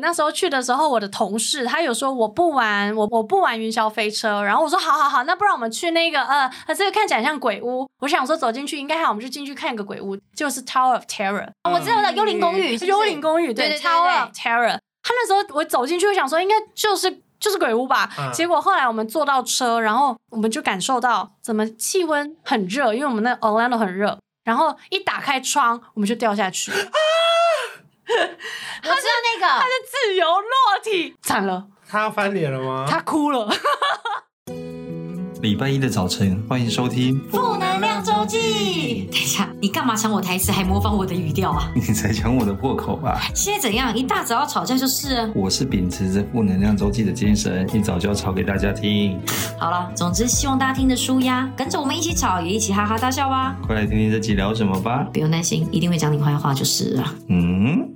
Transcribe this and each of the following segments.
那时候去的时候，我的同事他有说我不玩，我我不玩云霄飞车。然后我说好好好，那不然我们去那个呃，这个看起来像鬼屋。我想说走进去应该还好，我们就进去看一个鬼屋，就是 Tower of Terror。嗯、我知道的幽灵公寓，幽灵公寓对，，Tower of Terror。他那时候我走进去，我想说应该就是就是鬼屋吧。嗯、结果后来我们坐到车，然后我们就感受到怎么气温很热，因为我们那 Orlando 很热。然后一打开窗，我们就掉下去。我知道那个，他是自由落体，惨了，他要翻脸了吗？他哭了。礼拜一的早晨，欢迎收听《负能量周记》。等一下，你干嘛抢我台词，还模仿我的语调啊？你才抢我的破口吧？现在怎样？一大早要吵架就是。我是秉持着《负能量周记》的精神，一早就要吵给大家听。好了，总之希望大家听得舒压，跟着我们一起吵，也一起哈哈大笑吧。快来听听这集聊什么吧。不用担心，一定会讲你坏话就是了。嗯。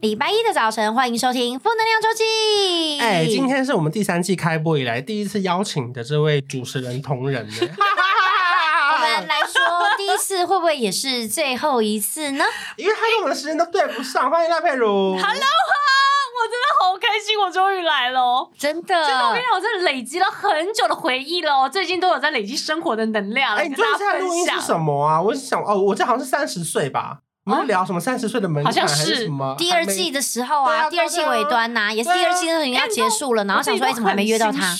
礼拜一的早晨，欢迎收听《负能量周记》。哎，今天是我们第三季开播以来第一次邀请的这位主持人同仁呢。我们来说，第一次会不会也是最后一次呢？因为他跟我们的时间都对不上。欢迎赖佩如。Hello 哈，我真的好开心，我终于来了，真的。真的，我跟你讲，我真的累积了很久的回忆了，最近都有在累积生活的能量。哎，你最近在录音是什么啊？我想，哦，我这好像是三十岁吧。我们聊什么三十岁的门槛，好像是什么？第二季的时候啊，第二季尾端呐，也是第二季的时候要结束了，然后想说，哎，怎么还没约到他？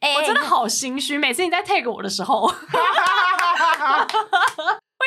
哎，我真的好心虚，每次你在 tag 我的时候。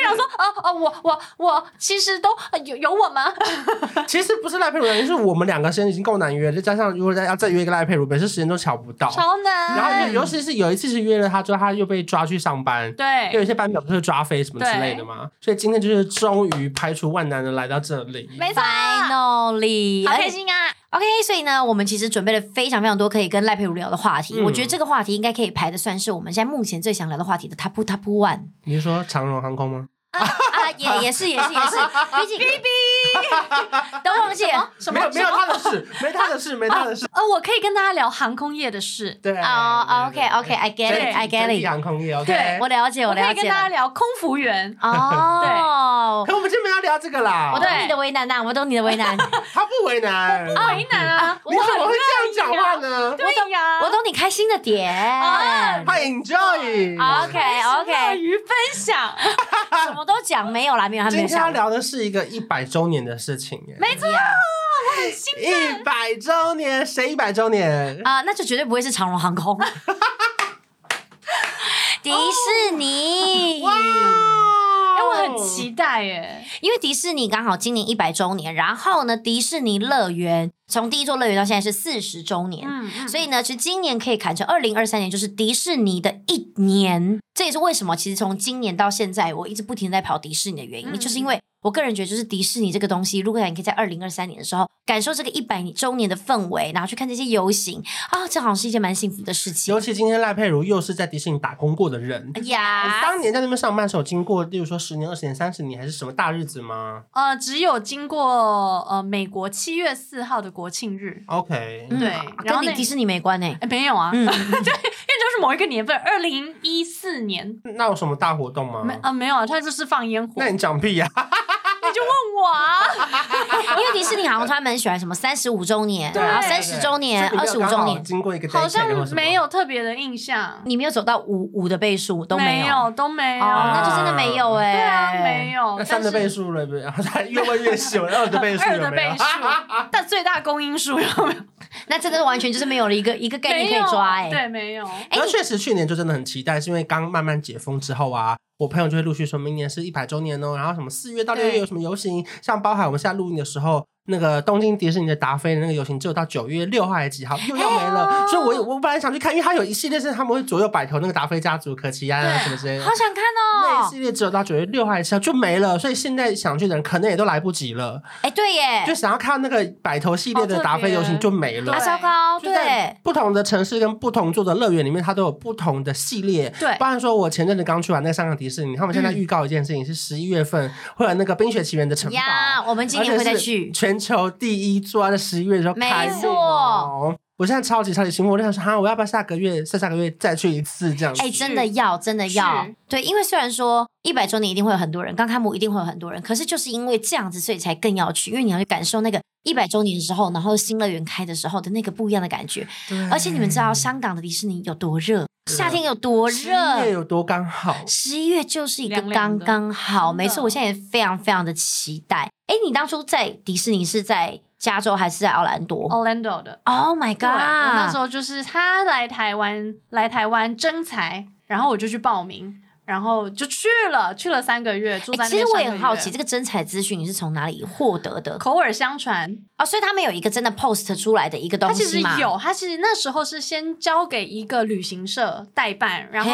我想说，哦哦，我我我其实都有有我吗？其实不是赖佩如，因为是我们两个时间已经够难约，再加上如果再要再约一个赖佩如，每次时间都乔不到，超难。然后尤其是有一次是约了他之后，他又被抓去上班，对，有一些班表不是抓飞什么之类的嘛，所以今天就是终于排除万难的来到这里，没错，Finally，好开心啊！OK，所以呢，我们其实准备了非常非常多可以跟赖佩如聊的话题，嗯、我觉得这个话题应该可以排的算是我们现在目前最想聊的话题的 Top Top One。你是说长荣航空吗？啊啊，也也是也是也是，毕竟 B B 都忘记了，什么没有没有他的事，没他的事，没他的事。呃，我可以跟大家聊航空业的事。对啊，OK OK，I get it，I get it。航空业，对，我了解，我了解。可以跟大家聊空服员。哦，对。可我们今天没有聊这个啦。我懂你的为难呐，我懂你的为难。他不为难，不为难啊。你怎么会这样讲话呢？对呀，我懂你开心的点。他 enjoy。OK OK，乐于分享。什么都讲没有啦，没有，他没有。今天要聊的是一个一百周年的事情耶。没错，我很兴奋。一百周年，谁一百周年啊？那就绝对不会是长荣航空。迪士尼。哇！哎，我很期待耶，因为迪士尼刚好今年一百周年，然后呢，迪士尼乐园从第一座乐园到现在是四十周年，嗯，所以呢，其实今年可以砍成二零二三年，就是迪士尼的一年。这也是为什么，其实从今年到现在，我一直不停在跑迪士尼的原因，嗯、就是因为我个人觉得，就是迪士尼这个东西，如果你可以在二零二三年的时候感受这个一百周年的氛围，然后去看这些游行啊，这好像是一件蛮幸福的事情。尤其今天赖佩如又是在迪士尼打工过的人，哎呀，当年在那边上班的时候，经过，例如说十年、二十年、三十年，还是什么大日子吗？呃，只有经过呃美国七月四号的国庆日。OK，对，然后跟你迪士尼没关呢？哎，没有啊，嗯、对，因为就是某一个年份，二零一四年。那有什么大活动吗？没啊，没有啊，他就是放烟火。那你讲屁呀？你就问我啊，因为迪士尼好像他们喜欢什么三十五周年，然后三十周年、二十五周年，经过一个好像没有特别的印象。你没有走到五五的倍数都没有，都没有，那就真的没有哎。对啊，没有。那三的倍数了，不是？越问越细，二的倍数的倍数？但最大公因数有没有？那真的完全就是没有了一个 一个概念可以抓哎。对，没有。那，确实去年就真的很期待，是因为刚慢慢解封之后啊。我朋友就会陆续说，明年是一百周年哦，然后什么四月到六月有什么游行，像包含我们现在录音的时候。那个东京迪士尼的达菲的那个游行只有到九月六号还是几号又要没了，所以我我本来想去看，因为它有一系列是他们会左右摆头那个达菲家族、可奇安啊什么之类的，好想看哦。那一系列只有到九月六号还是七号就没了，所以现在想去的人可能也都来不及了。哎，对耶，就想要看那个摆头系列的达菲游行就没了，糟糕。对，不同的城市跟不同座的乐园里面，它都有不同的系列。对，不然说我前阵子刚去完那个香港迪士尼，他们现在预告一件事情是十一月份会有那个冰雪奇缘的城堡，我们今年会再去全球第一。一做在十一月的时候开幕，没错，我现在超级超级兴奋，我就想说哈，我要不要下个月、下下个月再去一次这样子？哎，真的要，真的要，对，因为虽然说一百周年一定会有很多人，刚开幕一定会有很多人，可是就是因为这样子，所以才更要去，因为你要去感受那个一百周年的时候，然后新乐园开的时候的那个不一样的感觉。而且你们知道香港的迪士尼有多热，夏天有多热，十一月有多刚好，十一月就是一个刚刚好。没错，我现在也非常非常的期待。哎，你当初在迪士尼是在加州还是在奥兰多？Orlando 的。Oh my god！那时候就是他来台湾，来台湾征才，然后我就去报名。然后就去了，去了三个月。其实我也很好奇，这个征才资讯你是从哪里获得的？口耳相传哦，所以他们有一个真的 post 出来的一个东西吗？他其实有，他其实那时候是先交给一个旅行社代办，然后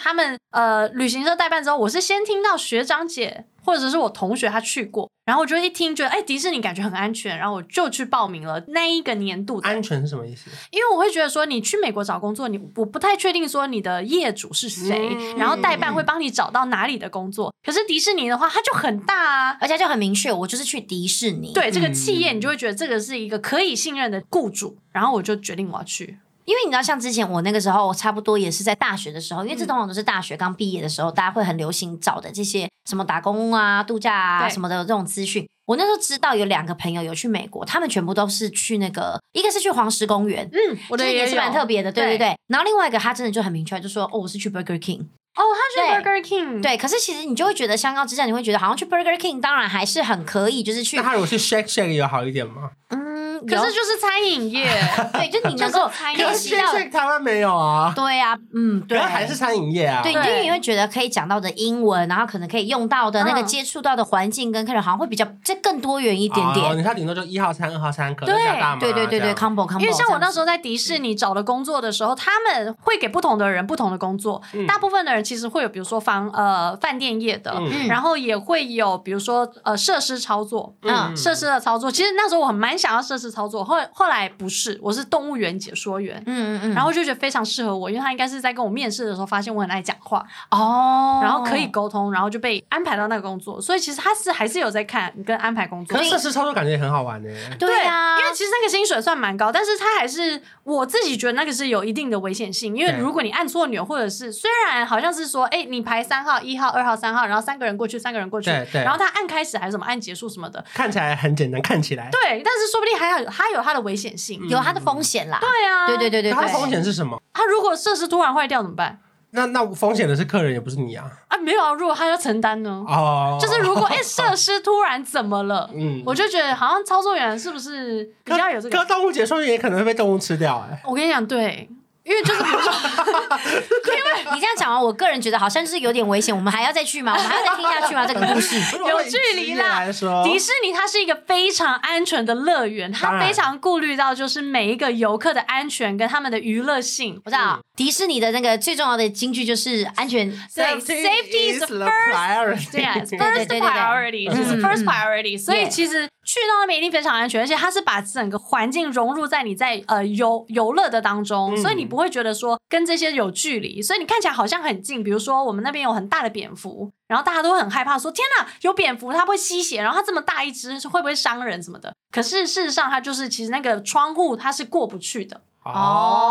他们呃旅行社代办之后，我是先听到学长姐。或者是我同学他去过，然后我就一听觉得，哎，迪士尼感觉很安全，然后我就去报名了那一个年度的。安全是什么意思？因为我会觉得说，你去美国找工作，你我不太确定说你的业主是谁，嗯、然后代办会帮你找到哪里的工作。可是迪士尼的话，它就很大啊，而且就很明确，我就是去迪士尼。对这个企业，你就会觉得这个是一个可以信任的雇主，然后我就决定我要去。因为你知道，像之前我那个时候，差不多也是在大学的时候，因为这通常都是大学刚毕业的时候，大家会很流行找的这些什么打工啊、度假啊什么的这种资讯。我那时候知道有两个朋友有去美国，他们全部都是去那个，一个是去黄石公园，嗯，我的也，也是蛮特别的，对对对。然后另外一个他真的就很明确，就说哦，我是去 Burger King，哦，他去 Burger King，对。可是其实你就会觉得香港之战，你会觉得好像去 Burger King 当然还是很可以，就是去。那他如果去 Shake Shake 有好一点吗？嗯。可是就是餐饮业，对，就你能够联系到台湾没有啊？对啊，嗯，对，还是餐饮业啊。对，因为你会觉得可以讲到的英文，然后可能可以用到的那个接触到的环境跟客人，好像会比较这更多元一点点。你看顶多就一号餐、二号餐，可能加大嘛。对对对对，combo combo。因为像我那时候在迪士尼找的工作的时候，他们会给不同的人不同的工作。大部分的人其实会有，比如说房呃饭店业的，然后也会有比如说呃设施操作，嗯，设施的操作。其实那时候我很蛮想要设施操作，后后。后来不是，我是动物园解说员，嗯嗯嗯，然后就觉得非常适合我，因为他应该是在跟我面试的时候发现我很爱讲话。哦，然后可以沟通，然后就被安排到那个工作，所以其实他是还是有在看跟安排工作。可是设施操作感觉也很好玩呢。对啊，因为其实那个薪水算蛮高，但是他还是我自己觉得那个是有一定的危险性，因为如果你按错钮，或者是虽然好像是说，哎，你排三号、一号、二号、三号，然后三个人过去，三个人过去，对对，然后他按开始还是什么按结束什么的，看起来很简单，看起来对，但是说不定还有他有他的危险性，有它的风险啦。对啊，对对对对，它的风险是什么？它如果设施突然坏掉怎么办？那那风险的是客人，也不是你啊。啊，没有啊，如果他要承担呢？哦，就是如果哎设施突然怎么了？嗯，我就觉得好像操作员是不是比较有这个？可动物解说员也可能会被动物吃掉哎。我跟你讲，对。因为就是比如说，因为你这样讲完，我个人觉得好像就是有点危险。我们还要再去吗？我们还要再听下去吗？这个故事 有距离啦。迪士尼它是一个非常安全的乐园，它非常顾虑到就是每一个游客的安全跟他们的娱乐性。我知道迪士尼的那个最重要的金句就是安全。对，Safety is the first priority。对啊，First priority 就是 first priority。所以其实去到那边一定非常安全，而且它是把整个环境融入在你在呃游游乐的当中，所以你不。会觉得说跟这些有距离，所以你看起来好像很近。比如说我们那边有很大的蝙蝠，然后大家都很害怕，说天哪，有蝙蝠，它会吸血，然后它这么大一只，会不会伤人什么的？可是事实上，它就是其实那个窗户它是过不去的。哦，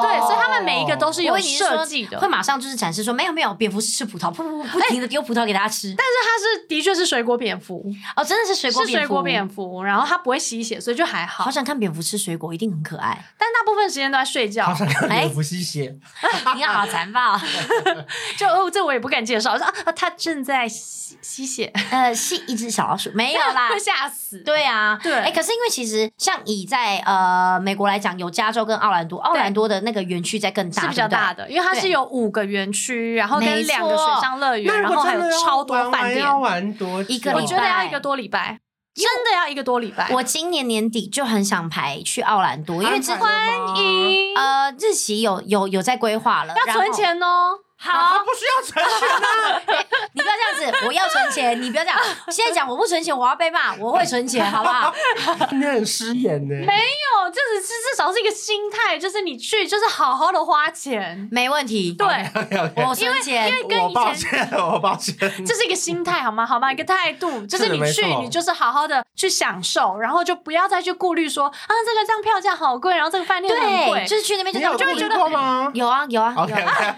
们每一个都是有设计的，会马上就是展示说没有没有，蝙蝠是吃葡萄，不不不，不停的丢葡萄给大家吃。但是它是的确是水果蝙蝠哦，真的是水果蝙蝠，水果蝙蝠，然后它不会吸血，所以就还好。好想看蝙蝠吃水果，一定很可爱。但大部分时间都在睡觉。好想看蝙蝠吸血，你好残暴。就哦，这我也不敢介绍，我说啊，它正在吸吸血，呃，吸一只小老鼠，没有啦，会吓死。对啊，对，哎，可是因为其实像以在呃美国来讲，有加州跟奥兰多，奥兰多的那个。园区在更大，是比较大的，因为它是有五个园区，然后跟两个水上乐园，然后还有超多饭店。要玩多一个，我觉得要一个多礼拜，真的要一个多礼拜。我今年年底就很想排去奥兰多，因为只欢迎呃日期有有有在规划了，要存钱哦。好，不需要存钱啊！你不要这样子，我要存钱，你不要这样。现在讲我不存钱，我要被骂。我会存钱，好不好？你很失言呢。没有，这只是至少是一个心态，就是你去就是好好的花钱，没问题。对，我存钱，因为跟以前，我抱歉，我抱歉。这是一个心态，好吗？好吗？一个态度，就是你去，你就是好好的去享受，然后就不要再去顾虑说啊，这个这样票价好贵，然后这个饭店很贵，就是去那边就这样，我就会觉得吗？有啊，有啊，有啊。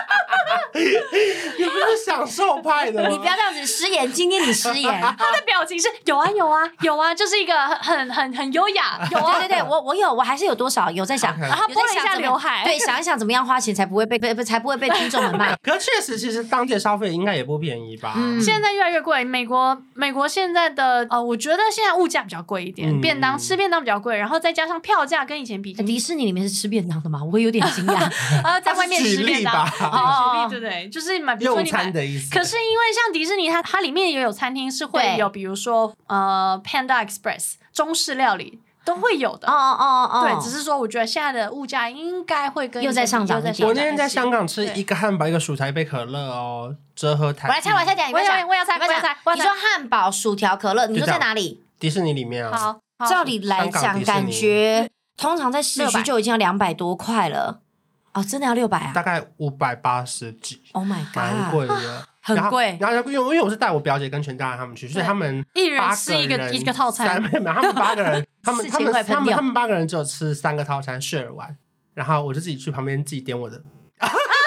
你不是享受派的吗？你不要这样子失言，今天你失言。他的表情是有啊有啊有啊，就是一个很很很优雅。有啊，对对对，我我有，我还是有多少有在想，然后拨了一下刘海，对，想一想怎么样花钱才不会被被才不会被听众们骂。可确实，其实当地的消费应该也不便宜吧？嗯，现在越来越贵。美国美国现在的呃，我觉得现在物价比较贵一点，便当吃便当比较贵，然后再加上票价跟以前比，迪士尼里面是吃便当的吗？我会有点惊讶。呃，在外面吃便当，哦，对对，就是买用餐的意思。可是因为像迪士尼，它它里面也有餐厅是会有，比如说呃，Panda Express 中式料理都会有的。哦哦哦哦，对，只是说我觉得现在的物价应该会跟又在上涨。我那天在香港吃一个汉堡，一个薯条，一杯可乐哦，折合台。我来猜，我来猜点，我要我要猜，我要猜。你说汉堡、薯条、可乐，你说在哪里？迪士尼里面啊。好，照理来讲，感觉通常在市区就已经要两百多块了。哦，真的要六百啊？大概五百八十几。Oh my god，蛮贵的，很贵。然后因为因为我是带我表姐跟全家人他们去，所以他们一人吃一个一个套餐。没有没有，他们八个人，他们他们他们他们八个人只有吃三个套餐，share 完，然后我就自己去旁边自己点我的。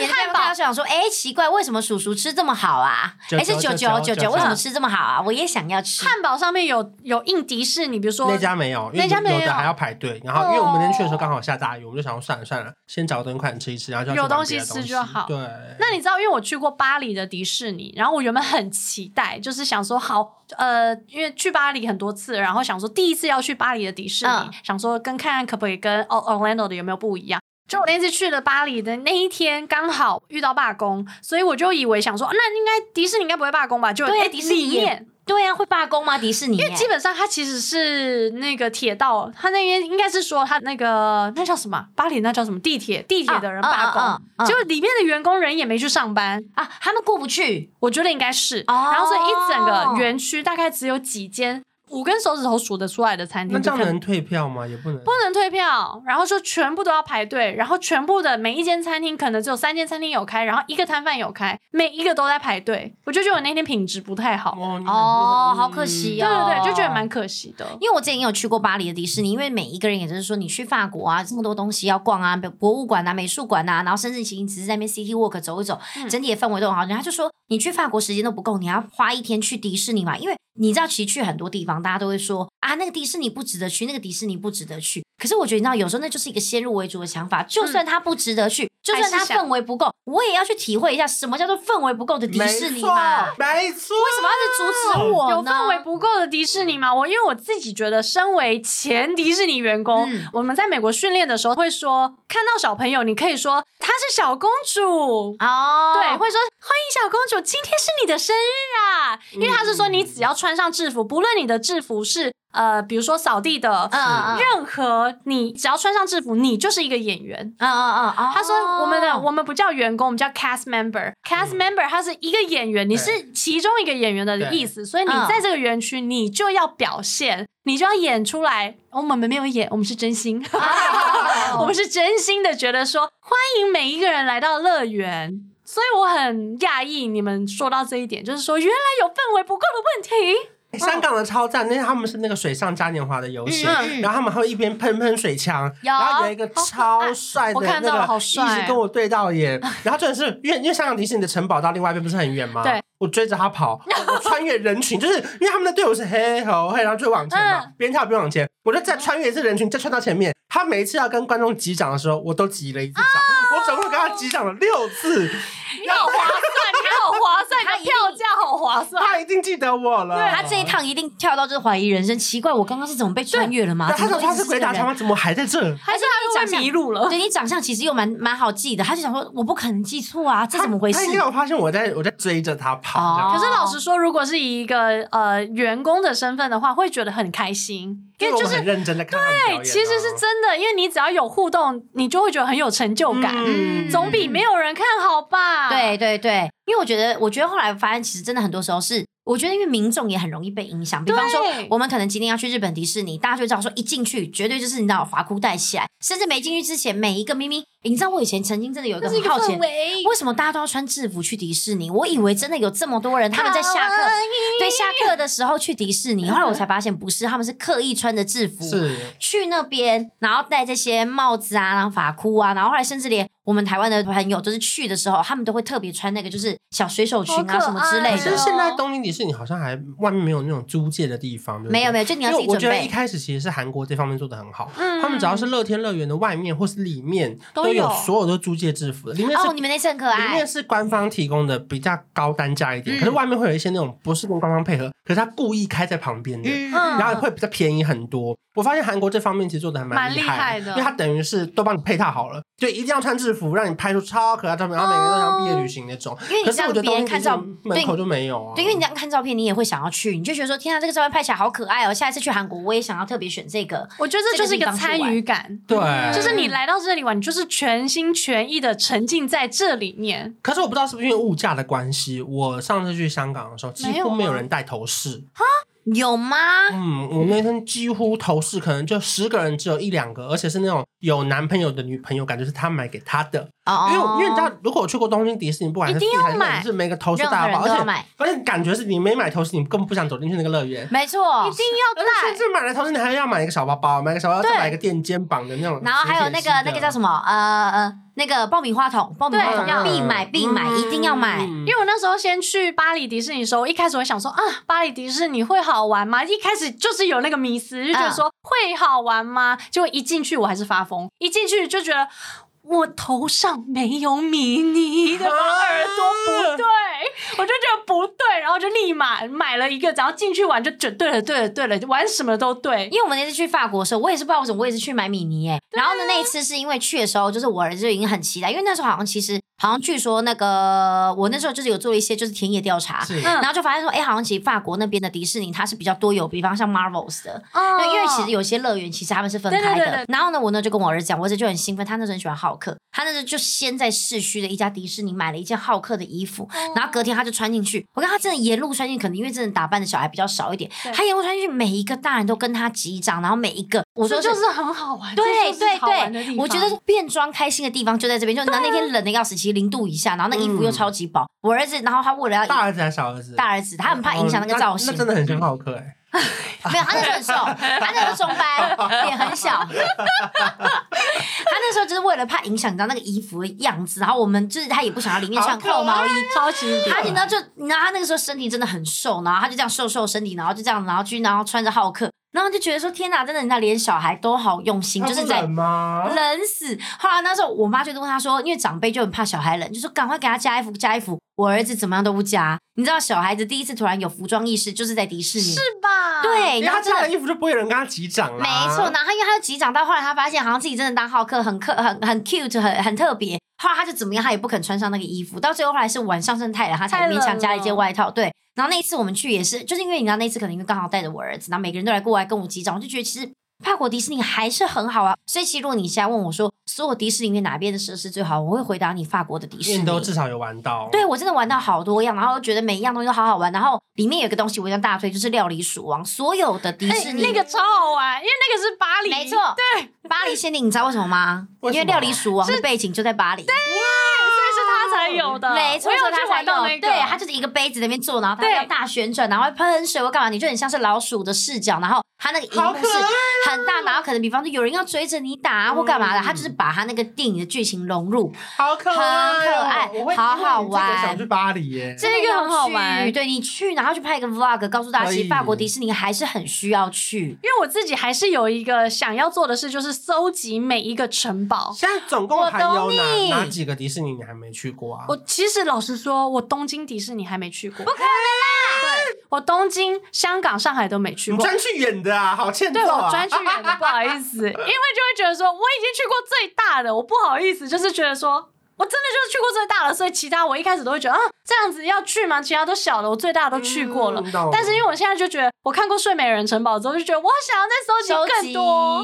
那汉堡想说，哎，奇怪，为什么叔叔吃这么好啊？哎，是九九九九，为什么吃这么好啊？我也想要吃。汉堡上面有有印迪士尼，比如说那家没有，那家没有，有的还要排队。然后因为我们那天去的时候刚好下大雨，我们就想说算了算了，先找个东西快点吃一吃，然后就有东西吃就好。对。那你知道，因为我去过巴黎的迪士尼，然后我原本很期待，就是想说好，呃，因为去巴黎很多次，然后想说第一次要去巴黎的迪士尼，想说跟看看可不可以跟 Orlando 的有没有不一样。就我那次去了巴黎的那一天，刚好遇到罢工，所以我就以为想说，那应该迪士尼应该不会罢工吧？就对，迪士尼面对呀，会罢工吗？迪士尼？因为基本上它其实是那个铁道，它那边应该是说它那个那叫什么？巴黎那叫什么？地铁地铁的人罢工，就里面的员工人也没去上班啊，他们过不去，我觉得应该是，然后所以一整个园区大概只有几间。五根手指头数得出来的餐厅，那这样能退票吗？也不能，不能退票。然后就全部都要排队，然后全部的每一间餐厅可能只有三间餐厅有开，然后一个摊贩有开，每一个都在排队。我就觉得我那天品质不太好哦，哦，好可惜哦。对对对，就觉得蛮可惜的。因为我之前也有去过巴黎的迪士尼，因为每一个人也就是说，你去法国啊，这么多东西要逛啊，博物馆啊、美术馆啊，然后甚至其实只是在那边 City Walk 走一走，整体的氛围都很好。人家就说，你去法国时间都不够，你要花一天去迪士尼嘛，因为。你知道，其实去很多地方，大家都会说啊，那个迪士尼不值得去，那个迪士尼不值得去。可是我觉得，你知道，有时候那就是一个先入为主的想法。就算它不值得去，嗯、就算它氛围不够，我也要去体会一下什么叫做氛围不够的迪士尼嘛。没错，为什么要是阻止我呢？有氛围不够的迪士尼吗？我因为我自己觉得，身为前迪士尼员工，嗯、我们在美国训练的时候会说，看到小朋友，你可以说她是小公主。哦，对，会说欢迎小公主，今天是你的生日啊，因为他是说你只要。穿上制服，不论你的制服是呃，比如说扫地的，嗯、任何你只要穿上制服，你就是一个演员。嗯嗯嗯。他说我们的我们不叫员工，我们叫 cast member。cast member 他是一个演员，你是其中一个演员的意思，所以你在这个园区，你就要表现，你就要演出来。我们没有演，我们是真心，我们是真心的觉得说欢迎每一个人来到乐园。所以我很讶异，你们说到这一点，就是说原来有氛围不够的问题。香港的超赞，那他们是那个水上嘉年华的游戏，然后他们还会一边喷喷水枪，然后有一个超帅的那个一直跟我对到眼，然后真的是因为因为香港迪士尼的城堡到另外一边不是很远吗？对，我追着他跑，我穿越人群，就是因为他们的队伍是嘿吼嘿，然后就往前嘛，边跳边往前，我就再穿越一次人群，再穿到前面。他每一次要跟观众击掌的时候，我都击了一次掌，我总共跟他击掌了六次。好划算，你好划算，划算，他一定记得我了。对，他这一趟一定跳到就是怀疑人生，奇怪，我刚刚是怎么被穿越了吗？他说他是鬼打墙吗？怎么还在这？还是他又在迷路了？对，你长相其实又蛮蛮好记的，他就想说我不可能记错啊，这怎么回事？他应该有发现我在我在追着他跑。可是老实说，如果是以一个呃员工的身份的话，会觉得很开心，因为就是认真的看。对，其实是真的，因为你只要有互动，你就会觉得很有成就感，总比没有人看好吧？对对对。因为我觉得，我觉得后来发现，其实真的很多时候是，我觉得因为民众也很容易被影响。比方说，我们可能今天要去日本迪士尼，大家就知道说，一进去绝对就是你知道，滑哭带起来，甚至没进去之前，每一个明明你知道我以前曾经真的有一个很好奇，为什么大家都要穿制服去迪士尼？我以为真的有这么多人，他们在下课，对，下课的时候去迪士尼。后来我才发现不是，他们是刻意穿着制服去那边，然后戴这些帽子啊，然后发箍啊，然后后来甚至连。我们台湾的朋友就是去的时候，他们都会特别穿那个，就是小水手裙啊什么之类的。其实现在东京迪士尼好像还外面没有那种租借的地方？没有没有，就你要自己准备。我觉得一开始其实是韩国这方面做的很好，嗯、他们只要是乐天乐园的外面或是里面都有所有的租借制服的。里面是哦，你们那次很可爱。里面是官方提供的，比较高单价一点，嗯、可是外面会有一些那种不是跟官方配合，可是他故意开在旁边的，嗯、然后会比较便宜很多。我发现韩国这方面其实做的还蛮厉害，害的，因为他等于是都帮你配套好了，就一定要穿制服，让你拍出超可爱照片，然后每个人都像毕业旅行那种。因为你这样别人看照片，门口就没有啊。对，因为你这样看照片，你也会想要去，你就觉得说，天啊，这个照片拍起来好可爱哦！下一次去韩国，我也想要特别选这个。我觉得这就是一个参与感，对，就是你来到这里玩，你就是全心全意的沉浸在这里面。可是我不知道是不是因为物价的关系，我上次去香港的时候，几乎没有人戴头饰。有吗？嗯，我那天几乎头饰可能就十个人只有一两个，而且是那种有男朋友的女朋友，感觉是他买给他的。哦，因为因为你知道，如果我去过东京迪士尼，不管是自还是买，是每个头饰大包，而且而且感觉是你没买头饰，你根本不想走进去那个乐园。没错，一定要带。甚至买了头饰，你还要买一个小包包，买个小包包再买一个垫肩膀的那种。然后还有那个那个叫什么？呃呃。那个爆米花筒，爆米花筒要必买必买，一定要买。因为我那时候先去巴黎迪士尼的时候，一开始我想说啊，巴黎迪士尼会好玩吗？一开始就是有那个迷思，就觉得说会好玩吗？结果一进去我还是发疯，一进去就觉得。我头上没有米妮的耳朵不对，我就觉得不对，然后就立马买了一个，然后进去玩就准对了，对了，对了，玩什么都对。因为我们那次去法国的时候，我也是不知道为什么，我也是去买米妮哎。然后呢，那一次是因为去的时候，就是我儿子就已经很期待，因为那时候好像其实好像据说那个我那时候就是有做了一些就是田野调查，然后就发现说，哎，好像其实法国那边的迪士尼它是比较多有，比方像 Marvels 的，那因为其实有些乐园其实他们是分开的。然后呢，我呢就跟我儿子讲，我儿子就很兴奋，他那时候很喜欢浩克。他那时候就先在市区的一家迪士尼买了一件浩克的衣服，然后隔天他就穿进去。我看他真的沿路穿进去，可能因为真的打扮的小孩比较少一点，他沿路穿进去，每一个大人都跟他击掌，然后每一个我说就是很好玩，对对对，我觉得变装开心的地方就在这边。就那那天冷的要死，其实零度以下，然后那衣服又超级薄。我儿子，然后他为了要大儿子还是小儿子？大儿子，他很怕影响那个造型。那真的很像浩克哎。没有，他那时候很瘦，他那时候中班，脸很小。他那时候就是为了怕影响到那个衣服的样子，然后我们就是他也不想要里面穿扣毛衣，超级。他你知道就，你知道他那个时候身体真的很瘦，然后他就这样瘦瘦身体，然后就这样，然后去，然后穿着浩克。然后就觉得说天哪，真的，人家连小孩都好用心，就是在冷死。后来那时候我妈就问他说，因为长辈就很怕小孩冷，就说赶快给他加衣服，加衣服。我儿子怎么样都不加。你知道小孩子第一次突然有服装意识，就是在迪士尼，是吧？对，然后他加了衣服就不会有人跟他击掌了。没错，然后因为他就击掌到后来，他发现好像自己真的当浩克很可很很 cute 很很特别。后来他就怎么样，他也不肯穿上那个衣服。到最后后来是晚上真的太冷，他才勉强加了一件外套。对。然后那一次我们去也是，就是因为你知道那一次可能因为刚好带着我儿子，然后每个人都来过来跟我击掌，我就觉得其实法国迪士尼还是很好啊。所以其实如果你现在问我说所有迪士尼里面哪边的设施最好，我会回答你法国的迪士尼。都至少有玩到。对，我真的玩到好多样，然后觉得每一样东西都好好玩。然后里面有一个东西我想大推，就是料理鼠王，所有的迪士尼、欸、那个超好玩，因为那个是巴黎，没错，对，巴黎限定，你知道为什么吗？因为料理鼠王的背景就在巴黎。对。才有的，没错，他才有。对，他就是一个杯子那边坐，然后他要大旋转，然后喷水，我干嘛？你就很像是老鼠的视角，然后他那个荧幕是很大，然后可能比方说有人要追着你打或干嘛的，他就是把他那个电影的剧情融入，好可爱，很可爱，好好玩。想去巴黎耶，这个很好玩。对，你去，然后去拍一个 vlog，告诉大家，其实法国迪士尼还是很需要去。因为我自己还是有一个想要做的事，就是搜集每一个城堡。现在总共还有哪哪几个迪士尼你还没去过啊？我其实。老实说，我东京迪士尼还没去过，不可能啦！对，我东京、香港、上海都没去过。专去远的啊，好欠揍啊！对，我专去远的，不好意思，因为就会觉得说，我已经去过最大的，我不好意思，就是觉得说。我真的就是去过最大的，所以其他我一开始都会觉得啊，这样子要去吗？其他都小的，我最大的都去过了。嗯、但是因为我现在就觉得，我看过睡美人城堡之后，就觉得我想要再收集更多。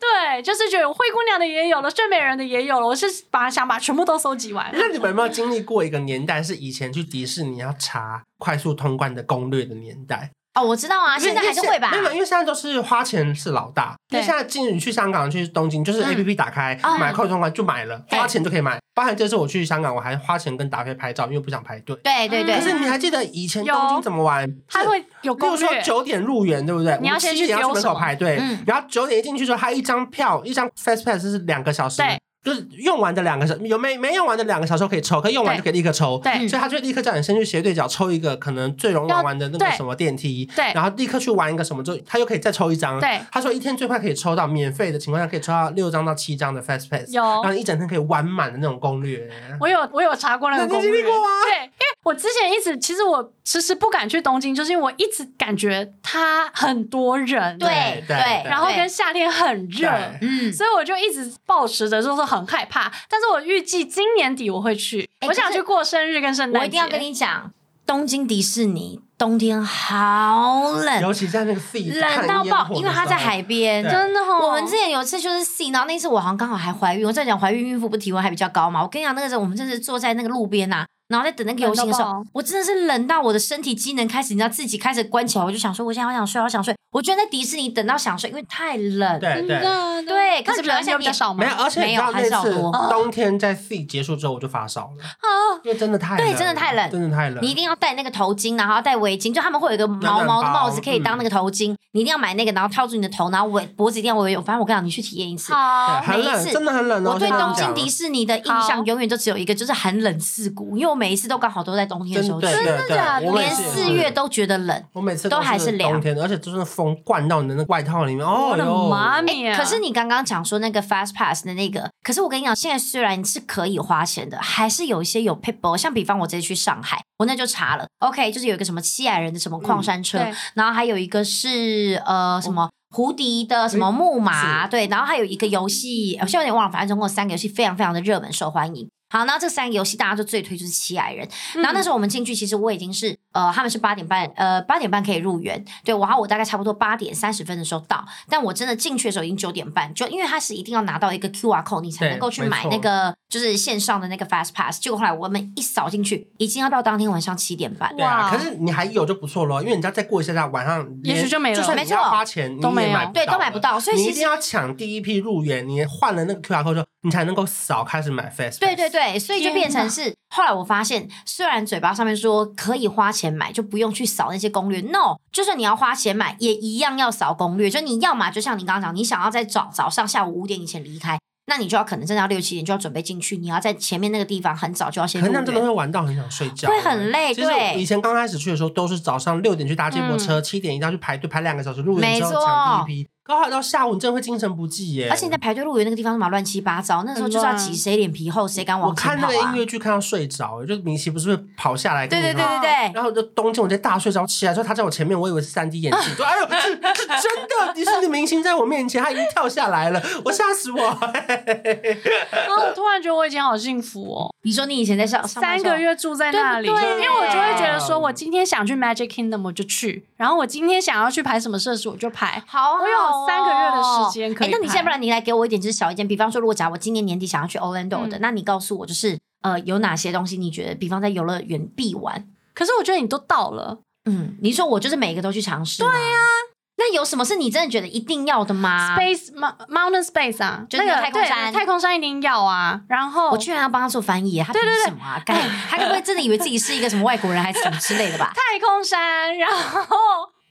对，就是觉得灰姑娘的也有了，睡美人的也有了，我是把想把全部都收集完。那你们有没有经历过一个年代，是以前去迪士尼要查快速通关的攻略的年代？哦，我知道啊，现在还是会吧？没有，因为现在都是花钱是老大。因为现在进去香港去东京，就是 A P P 打开买快通关就买了，花钱就可以买。包含这次我去香港，我还花钱跟达菲拍照，因为不想排队。对对对。可是你还记得以前东京怎么玩？他会有攻略。比如说九点入园，对不对？你要先去门口排队，然后九点一进去之后，他一张票，一张 Fast Pass 是两个小时。对。就是用完的两个小时，有没没用完的两个小时可以抽，可以用完就可以立刻抽。对，所以他就立刻叫你先去斜对角抽一个可能最容易玩完的那个什么电梯。对，然后立刻去玩一个什么，就他又可以再抽一张。对，他说一天最快可以抽到免费的情况下可以抽到六张到七张的 Fast Pass，有，然后一整天可以玩满的那种攻略。我有我有查过那个攻略。你经历过吗？对，因为我之前一直其实我迟迟不敢去东京，就是因为我一直感觉它很多人。对对，然后跟夏天很热，嗯，所以我就一直保持着就是很害怕。但是我预计今年底我会去，欸、我想去过生日跟圣诞节。我一定要跟你讲，东京迪士尼冬天好冷，尤其在那个 sea 冷到爆，因为它在海边，真的哦。我们之前有一次就是 sea，然后那次我好像刚好还怀孕，我在讲怀孕孕妇不体温还比较高嘛。我跟你讲，那个时候我们真是坐在那个路边呐、啊。然后在等那个游行的时候，我真的是冷到我的身体机能开始，你知道自己开始关起来，我就想说，我现在好想睡，好想睡。我觉得在迪士尼等到想睡，因为太冷。对对对，可是人比较少吗？没有，而且你知道那次冬天在 sea 结束之后，我就发烧了啊，因为真的太冷，对，真的太冷，真的太冷。你一定要戴那个头巾，然后要戴围巾，就他们会有一个毛毛的帽子可以当那个头巾，你一定要买那个，然后套住你的头，然后围脖子一定要围。反正我跟你讲，你去体验一次，好，每一次真的很冷。我对东京迪士尼的印象永远都只有一个，就是很冷刺骨，因为我每一次都刚好都在。冬天的时候，真的假的？连四月都觉得冷，我每次都还是凉，而且就是风灌到你的那个外套里面。哦，我的妈咪！可是你刚刚讲说那个 Fast Pass 的那个，可是我跟你讲，现在虽然是可以花钱的，还是有一些有 people，像比方我直接去上海，我那就查了，OK，就是有一个什么七矮人的什么矿山车，然后还有一个是呃什么胡迪的什么木马，对，然后还有一个游戏，我现在有点忘了，反正总共三个游戏非常非常的热门，受欢迎。好，那这三个游戏大家就最推就是七矮人。嗯、然后那时候我们进去，其实我已经是呃，他们是八点半，呃，八点半可以入园。对，然后我大概差不多八点三十分的时候到，但我真的进去的时候已经九点半，就因为他是一定要拿到一个 QR code，你才能够去买那个就是线上的那个 Fast Pass。结果后来我们一扫进去，已经要到当天晚上七点半。对啊，可是你还有就不错咯，因为你要再过一下下晚上，也许就没了。就算你要花钱，都没有，对，都买不到。所以其实你一定要抢第一批入园，你换了那个 QR code 之后，你才能够扫开始买 Fast。对对对，所以就变成。是后来我发现，虽然嘴巴上面说可以花钱买，就不用去扫那些攻略。No，就算你要花钱买，也一样要扫攻略。就你要嘛，就像你刚刚讲，你想要在早早上下午五点以前离开，那你就要可能真的要六七点就要准备进去。你要在前面那个地方很早就要先。可能真的会玩到很想睡觉，会很累。对，以前刚开始去的时候，都是早上六点去搭接驳车，七、嗯、点一定要去排队排两个小时，入园之后抢第一批。刚好到下午，你真的会精神不济耶！而且你在排队入园那个地方嘛，乱七八糟。那时候就是要挤谁脸皮厚，谁敢往前跑啊！我看那个音乐剧看到睡着，就明奇不是会跑下来？对对对对对。然后就冬天，我在大睡着，起来之后他在我前面，我以为是三 D 眼镜，说：“哎呦，是是真的！迪士尼明星在我面前，他已经跳下来了，我吓死我！”然后我突然觉得我以前好幸福哦。你说你以前在上三个月住在那里，对，因为我就会觉得说，我今天想去 Magic Kingdom 我就去，然后我今天想要去排什么设施我就排。好，我有三个月的时。时间可以。哎，那你现在不然你来给我一点，就是小意见。比方说，如果假如我今年年底想要去 Orlando 的，嗯、那你告诉我，就是呃，有哪些东西你觉得，比方在游乐园必玩？可是我觉得你都到了，嗯，你说我就是每个都去尝试。对呀、啊，那有什么是你真的觉得一定要的吗？Space Mountain Space 啊，就那个太空山，太空山一定要啊。然后我居然要帮他做翻译，他凭什么啊？该他会不会真的以为自己是一个什么外国人，还是什么之类的吧？太空山，然后。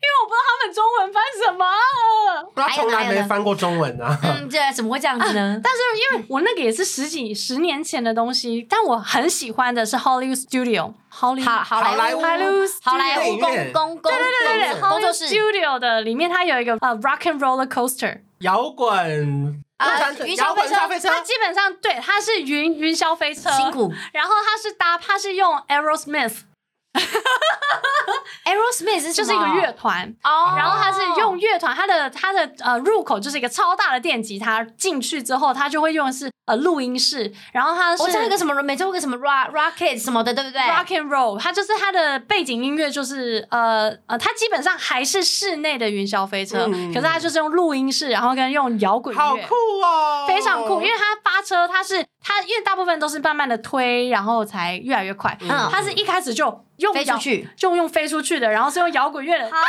因为我不知道他们中文翻什么，他从来没翻过中文啊。嗯，对，怎么会这样子呢？但是因为我那个也是十几十年前的东西，但我很喜欢的是 Hollywood Studio，好莱坞，好莱坞，好莱坞公公公，对对对对对，Hollywood Studio 的里面它有一个呃 Rock and Roller Coaster，摇滚啊，云霄飞车，它基本上对，它是云云霄飞车，辛苦，然后它是搭，它是用 Aerosmith。Aerosmith 就是一个乐团，oh. 然后他是用乐团，他的他的呃入口就是一个超大的电吉他，进去之后他就会用的是呃录音室，然后他是我知道一个什么，每周有个什么 rock rocket 什么的，对不对？Rock and roll，它就是它的背景音乐就是呃呃，它基本上还是室内的云霄飞车，嗯、可是它就是用录音室，然后跟用摇滚乐，好酷哦，非常酷，因为它发车它是它因为大部分都是慢慢的推，然后才越来越快。嗯，它是一开始就用飞出去，就用飞出去的，然后是用摇滚乐的，好好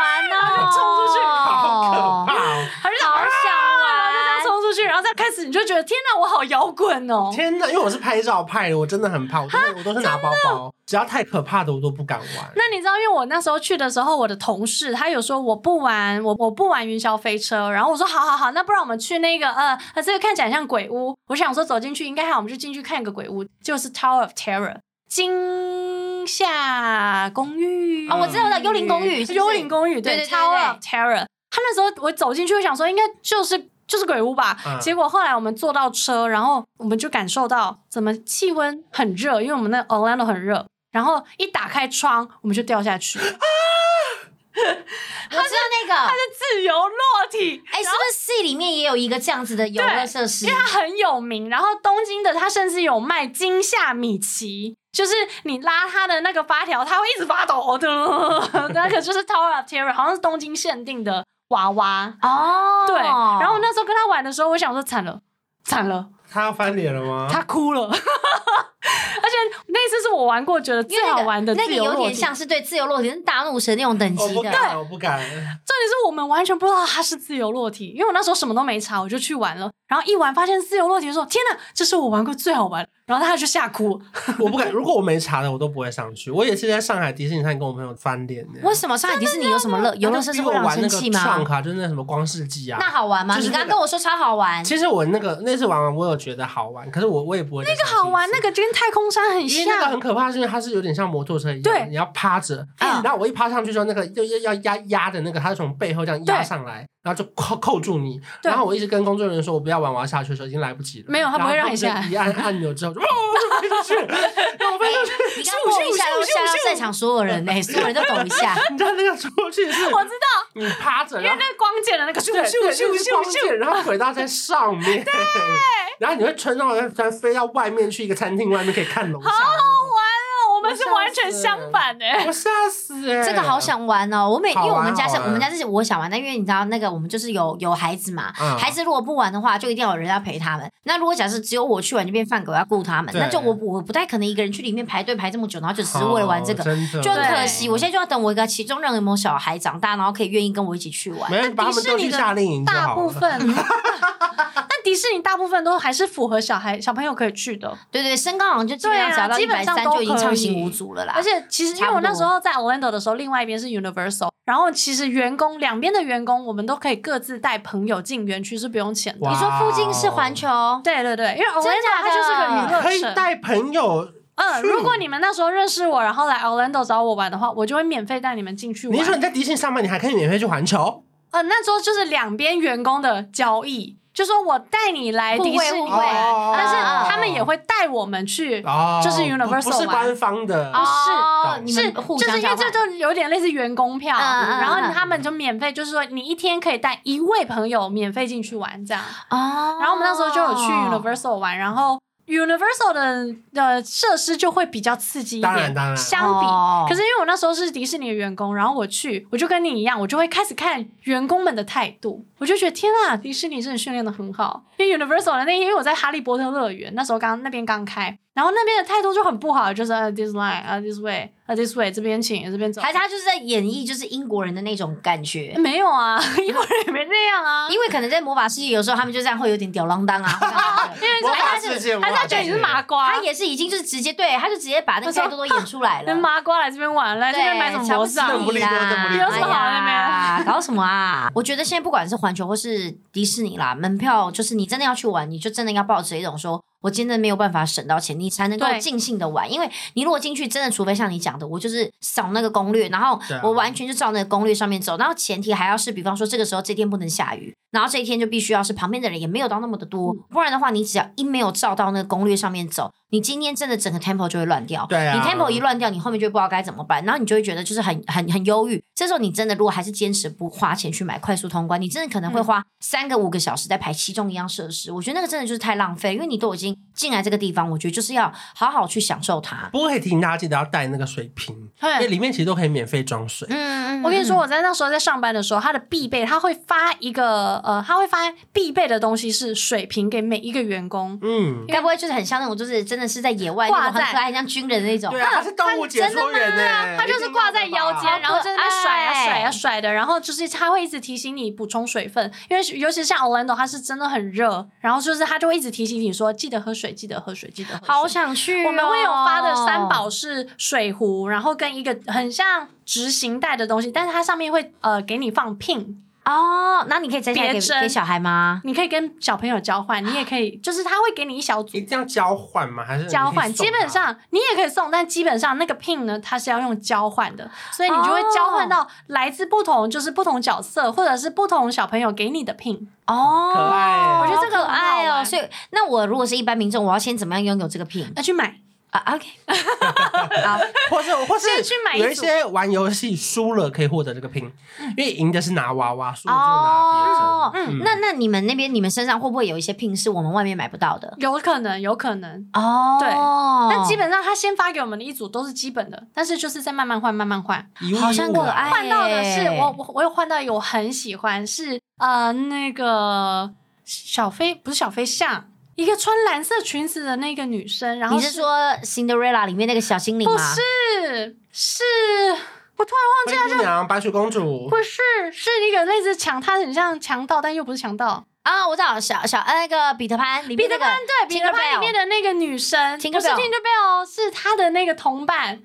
玩哦，就 冲出去，好可怕，还是好想玩，就这样冲出去，然后再开始，你就觉得天哪，我好摇滚哦！天哪，因为我是拍照派的，我真的很怕，我都我都是拿包包，只要太可怕的我都不敢玩。那你知道，因为我那时候去的时候，我的同事他有说我不玩，我我不玩云霄飞车，然后我说好好好，那不然我们去那个呃，这个看起来像鬼屋，我想说走进去应该好，我们就进去看一个鬼屋，就是 Tower of Terror。惊吓公寓啊，我知道了幽灵公寓，幽灵公寓，对，Tower Terror。他那时候我走进去，我想说应该就是就是鬼屋吧。结果后来我们坐到车，然后我们就感受到怎么气温很热，因为我们那 Orlando 很热。然后一打开窗，我们就掉下去。我知道那个，它是自由落体。哎，是不是戏里面也有一个这样子的游乐设施？因为它很有名。然后东京的它甚至有卖惊吓米奇。就是你拉它的那个发条，它会一直发抖的。那个就是 Tower of Terror，好像是东京限定的娃娃哦。对，然后那时候跟他玩的时候，我想说惨了，惨了，他要翻脸了吗？他哭了。而且那次是我玩过觉得最好玩的自由落体，那个有点像是对自由落体是大怒神那种等级的。我不敢，我不敢。重点是我们完全不知道它是自由落体，因为我那时候什么都没查，我就去玩了。然后一玩发现自由落体，的时候天哪，这是我玩过最好玩。然后他就吓哭。我不敢，如果我没查的，我都不会上去。我也是在上海迪士尼上跟我朋友翻脸的。为什么上海迪士尼有什么乐游乐设施会让人生气吗？创卡就是那什么光世纪啊。那好玩吗？你刚刚跟我说超好玩。其实我那个那次玩完，我有觉得好玩，可是我我也不会。那个好玩，那个就跟太空山很像。因为那个很可怕，是因为它是有点像摩托车一样，对，你要趴着。然后我一趴上去之后，那个就要要压压的那个，它是从背后这样压上来。然后就扣扣住你，然后我一直跟工作人员说，我不要玩，我要下去的时候已经来不及了。没有，他不会让你下。一按按钮之后就，哦，就飞出去，然后我飞出去，你刚摸一下到在场所有人呢，所有人都抖一下。你知道那个出去是？我知道。你趴着，因为那个光剑的那个咻咻咻咻咻，然后轨道在上面，对，然后你会穿到飞飞到外面去一个餐厅外面可以看楼下。我们是完全相反哎！我吓死哎！这个好想玩哦！我每因为我们家是我们家是我想玩，但因为你知道那个我们就是有有孩子嘛，孩子如果不玩的话，就一定要有人要陪他们。那如果假设只有我去玩，就变饭狗要顾他们，那就我我不太可能一个人去里面排队排这么久，然后就只是为了玩这个，就很可惜。我现在就要等我一个其中任何有没有小孩长大，然后可以愿意跟我一起去玩。没人把他们都去夏令营大部分。迪士尼大部分都还是符合小孩小朋友可以去的，对对，身高好像就基本上只要一百三就已经畅行无阻了啦。而且其实因为我那时候在 Orlando 的时候，另外一边是 Universal，然后其实员工两边的员工我们都可以各自带朋友进园区是不用钱的。你说附近是环球？对对对，因为 Orlando 它就是个娱乐城，可以带朋友。嗯，如果你们那时候认识我，然后来 Orlando 找我玩的话，我就会免费带你们进去玩。你说你在迪士尼上班，你还可以免费去环球？嗯，那时候就是两边员工的交易。就说我带你来迪士尼，但是他们也会带我们去，就是 Universal 不是官方的，不是，是就是因为这就有点类似员工票，然后他们就免费，就是说你一天可以带一位朋友免费进去玩这样，然后我们那时候就有去 Universal 玩，然后。Universal 的的设施就会比较刺激一点，当然当然，相比，可是因为我那时候是迪士尼的员工，然后我去，我就跟你一样，我就会开始看员工们的态度，我就觉得天啊，迪士尼真的训练的很好。因为 Universal 的那天，因为我在哈利波特乐园，那时候刚那边刚开。然后那边的态度就很不好，就是啊，this line 啊，this way 啊，this way 这边请，这边走。还是他就是在演绎就是英国人的那种感觉？没有啊，英国人也没这样啊。因为可能在魔法世界，有时候他们就这样会有点吊儿郎当啊。因为他是他是觉得你是麻瓜，他也是已经就是直接对，他就直接把那个态度都演出来了。麻瓜来这边玩，来这边买什么魔杖？邓布利多，邓布利多，有什么好那边？搞什么啊？我觉得现在不管是环球或是迪士尼啦，门票就是你真的要去玩，你就真的要抱着一种说。我真的没有办法省到钱，你才能够尽兴的玩。因为你如果进去，真的除非像你讲的，我就是扫那个攻略，然后我完全就照那个攻略上面走。然后前提还要是，比方说这个时候这天不能下雨，然后这一天就必须要是旁边的人也没有到那么的多，不然的话，你只要一没有照到那个攻略上面走，你今天真的整个 tempo 就会乱掉。对啊，你 tempo 一乱掉，你后面就不知道该怎么办，然后你就会觉得就是很很很忧郁。这时候你真的如果还是坚持不花钱去买快速通关，你真的可能会花三个五个小时在排其中一样设施。我觉得那个真的就是太浪费，因为你都已经进来这个地方，我觉得就是要好好去享受它。不过可以提醒大家，记得要带那个水瓶，对因为里面其实都可以免费装水。嗯，我跟你说，我在那时候在上班的时候，他的必备，他会发一个呃，他会发必备的东西是水瓶给每一个员工。嗯，该不会就是很像那种，就是真的是在野外挂在那种很可爱，像军人的那种？对啊，他是动物解说员呢，他就是挂在腰间，然后在那边甩啊甩啊甩的，然后就是他会一直提醒你补充水分，因为尤其是像 Orlando，它是真的很热，然后就是他就会一直提醒你说，记得喝水，记得喝水，记得喝水。好想去哦！我们会有发的三宝是水壶，然后跟一个很像执行带的东西，但是它上面会呃给你放 pin 哦，那你可以摘下来给别针给小孩吗？你可以跟小朋友交换，你也可以，就是他会给你一小组一定要交换吗？还是交换？基本上你也可以送，但基本上那个 pin 呢，它是要用交换的，所以你就会交换到来自不同，就是不同角色或者是不同小朋友给你的 pin。哦，可爱我觉得这个可好可爱哦。爱所以，那我如果是一般民众，我要先怎么样拥有这个 pin 要去买，啊？OK，好，或是 或是先去买一有一些玩游戏输了可以获得这个 pin，因为赢的是拿娃娃，输了就拿别针。哦，嗯那那你们那边你们身上会不会有一些 pin 是我们外面买不到的？有可能，有可能。哦，对但基本上他先发给我们的一组都是基本的，但是就是在慢慢换，慢慢换。好像可爱换到的是欸我我我有换到一个我很喜欢，是呃那个小飞不是小飞象，一个穿蓝色裙子的那个女生，然后你是说 Cinderella 里面那个小精灵不吗？是是，我突然忘记灰姑娘、白雪公主，不是是一个类似强，她很像强盗，但又不是强盗。啊，我知道，小小呃那个彼得潘里面那个彼得潘对彼得潘里面的那个女生不是 Tinkerbell，是她的那个同伴，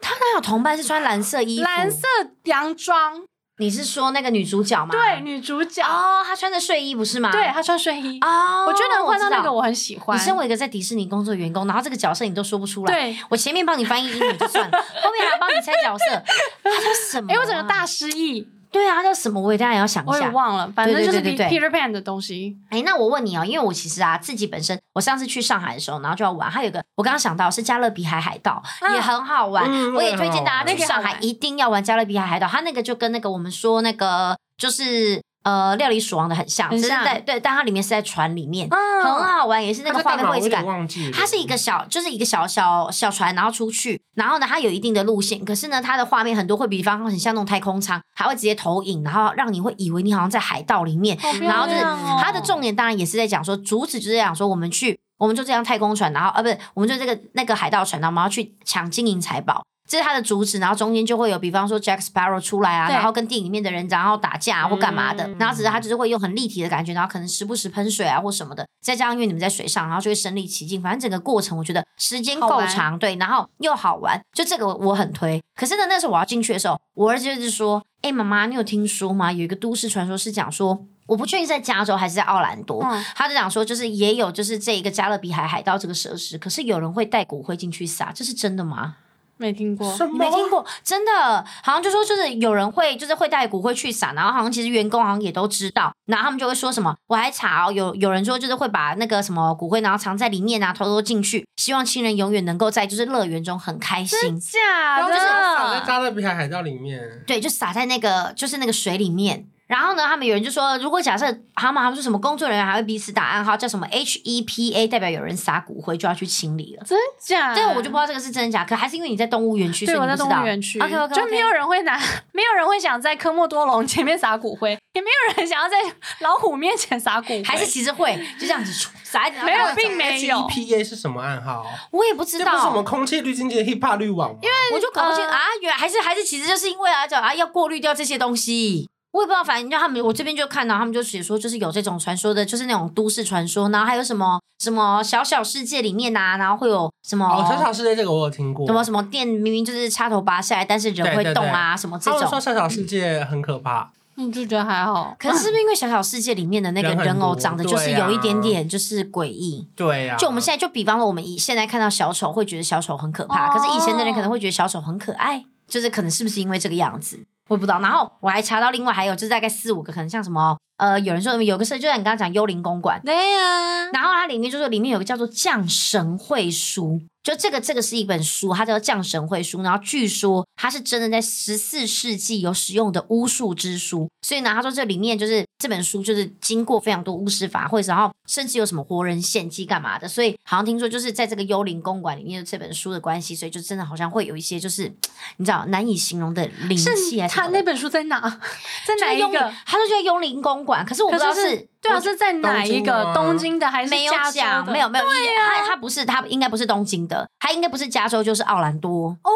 他哪有同伴是穿蓝色衣服？蓝色洋装，你是说那个女主角吗？对，女主角，哦，她穿着睡衣不是吗？对她穿睡衣，哦，我觉得换到那个我很喜欢。你身为一个在迪士尼工作的员工，然后这个角色你都说不出来，对，我前面帮你翻译英语就算了，后面还要帮你猜角色，他叫什么啊？哎，我整个大失忆，对啊，他叫什么？我也当然要想一我也下。忘了，反正就是对对对 Peter Pan 的东西。哎，那我问你哦，因为我其实啊自己本身，我上次去上海的时候，然后就要玩，还有一个我刚刚想到是加勒比海海盗，嗯也很好玩，嗯我也推荐大家那个好去上海玩一定要玩加勒比海海盗，它那个就跟那个我们说那个就是。呃，料理鼠王的很像，只是很像在对，但它里面是在船里面，嗯很好玩，也是那个画面位置感点。忘记。它是一个小，就是一个小小小船，然后出去，然后呢，它有一定的路线，可是呢，它的画面很多会比方很像那种太空舱，还会直接投影，然后让你会以为你好像在海盗里面，然后就是它的重点当然也是在讲说，主旨就是在讲说我们去，我们就这样太空船，然后呃不是，我们就这个那个海盗船，然后我们要去抢金银财宝。这是它的主旨，然后中间就会有，比方说 Jack Sparrow 出来啊，然后跟电影里面的人，然后打架、啊、或干嘛的，嗯然后只是他就是会用很立体的感觉，然后可能时不时喷水啊或什么的，再加上因为你们在水上，然后就会身临其境，反正整个过程我觉得时间够长，对，然后又好玩，就这个我很推。可是呢，那时候我要进去的时候，我儿子就是说：“哎，妈妈，你有听说吗？有一个都市传说是讲说。”我不确定在加州还是在奥兰多，嗯他就讲说，就是也有就是这一个加勒比海海盗这个设施，可是有人会带骨灰进去撒，这是真的吗？没听过，什么没听过？真的，好像就说就是有人会就是会带骨灰去撒，然后好像其实员工好像也都知道，然后他们就会说什么，我还查哦，有有人说就是会把那个什么骨灰然后藏在里面啊，偷偷进去，希望亲人永远能够在就是乐园中很开心。假然后就是撒在的。加勒比海海盗里面，对，就撒在那个就是那个水里面。然后呢，他们有人就说，如果假设他们他们说什么工作人员还会彼此打暗号，叫什么 H E P A，代表有人撒骨灰就要去清理了。真假？这个我就不知道这个是真的假，可还是因为你在动物园区，所对，我在动。物园区 OK OK，就没有人会拿，没有人会想在科莫多龙前面撒骨灰，也没有人想要在老虎面前撒骨灰，还是其实会就这样子撒一点，没有并没有 EPA 是什么暗号？我也不知道不是什道么，空气滤清器的 HEPA 滤网吗？因为我就搞不清呃啊，原来还是还是其实就是因为啊，叫啊要过滤掉这些东西。我也不知道，反正就他们，我这边就看到他们就写说，就是有这种传说的，就是那种都市传说，然后还有什么什么小小世界里面啊，然后会有什么哦，小小世界这个我有听过。什么什么电明明就是插头拔下来，但是人会动啊，什么这种他们说。小小世界很可怕，嗯，就觉得还好。可是是不是因为小小世界里面的那个人偶长得就是有一点点就是诡异？对呀、啊。就我们现在就比方说，我们以现在看到小丑会觉得小丑很可怕，哦可是以前的人可能会觉得小丑很可爱，就是可能是不是因为这个样子，我不知道。然后我还查到另外还有就是大概四五个，可能像什么呃，有人说有个事，就像你刚刚讲幽灵公馆，对呀、啊，然后它里面就是里面有个叫做降神会书。就这个，这个是一本书，它叫《降神会书》，然后据说它是真的在十四世纪有使用的巫术之书，所以呢，他说这里面就是这本书就是经过非常多巫师法会，然后甚至有什么活人献祭干嘛的，所以好像听说就是在这个幽灵公馆里面的这本书的关系，所以就真的好像会有一些就是你知道难以形容的灵气。他那本书在哪？在哪一个？他说就在幽灵公馆，可是我不知道是。对啊，是在哪一个东京的还是加州的？没有讲，没有没有。对啊，他他不是，他应该不是东京的，他应该不是加州，就是奥兰多。哦，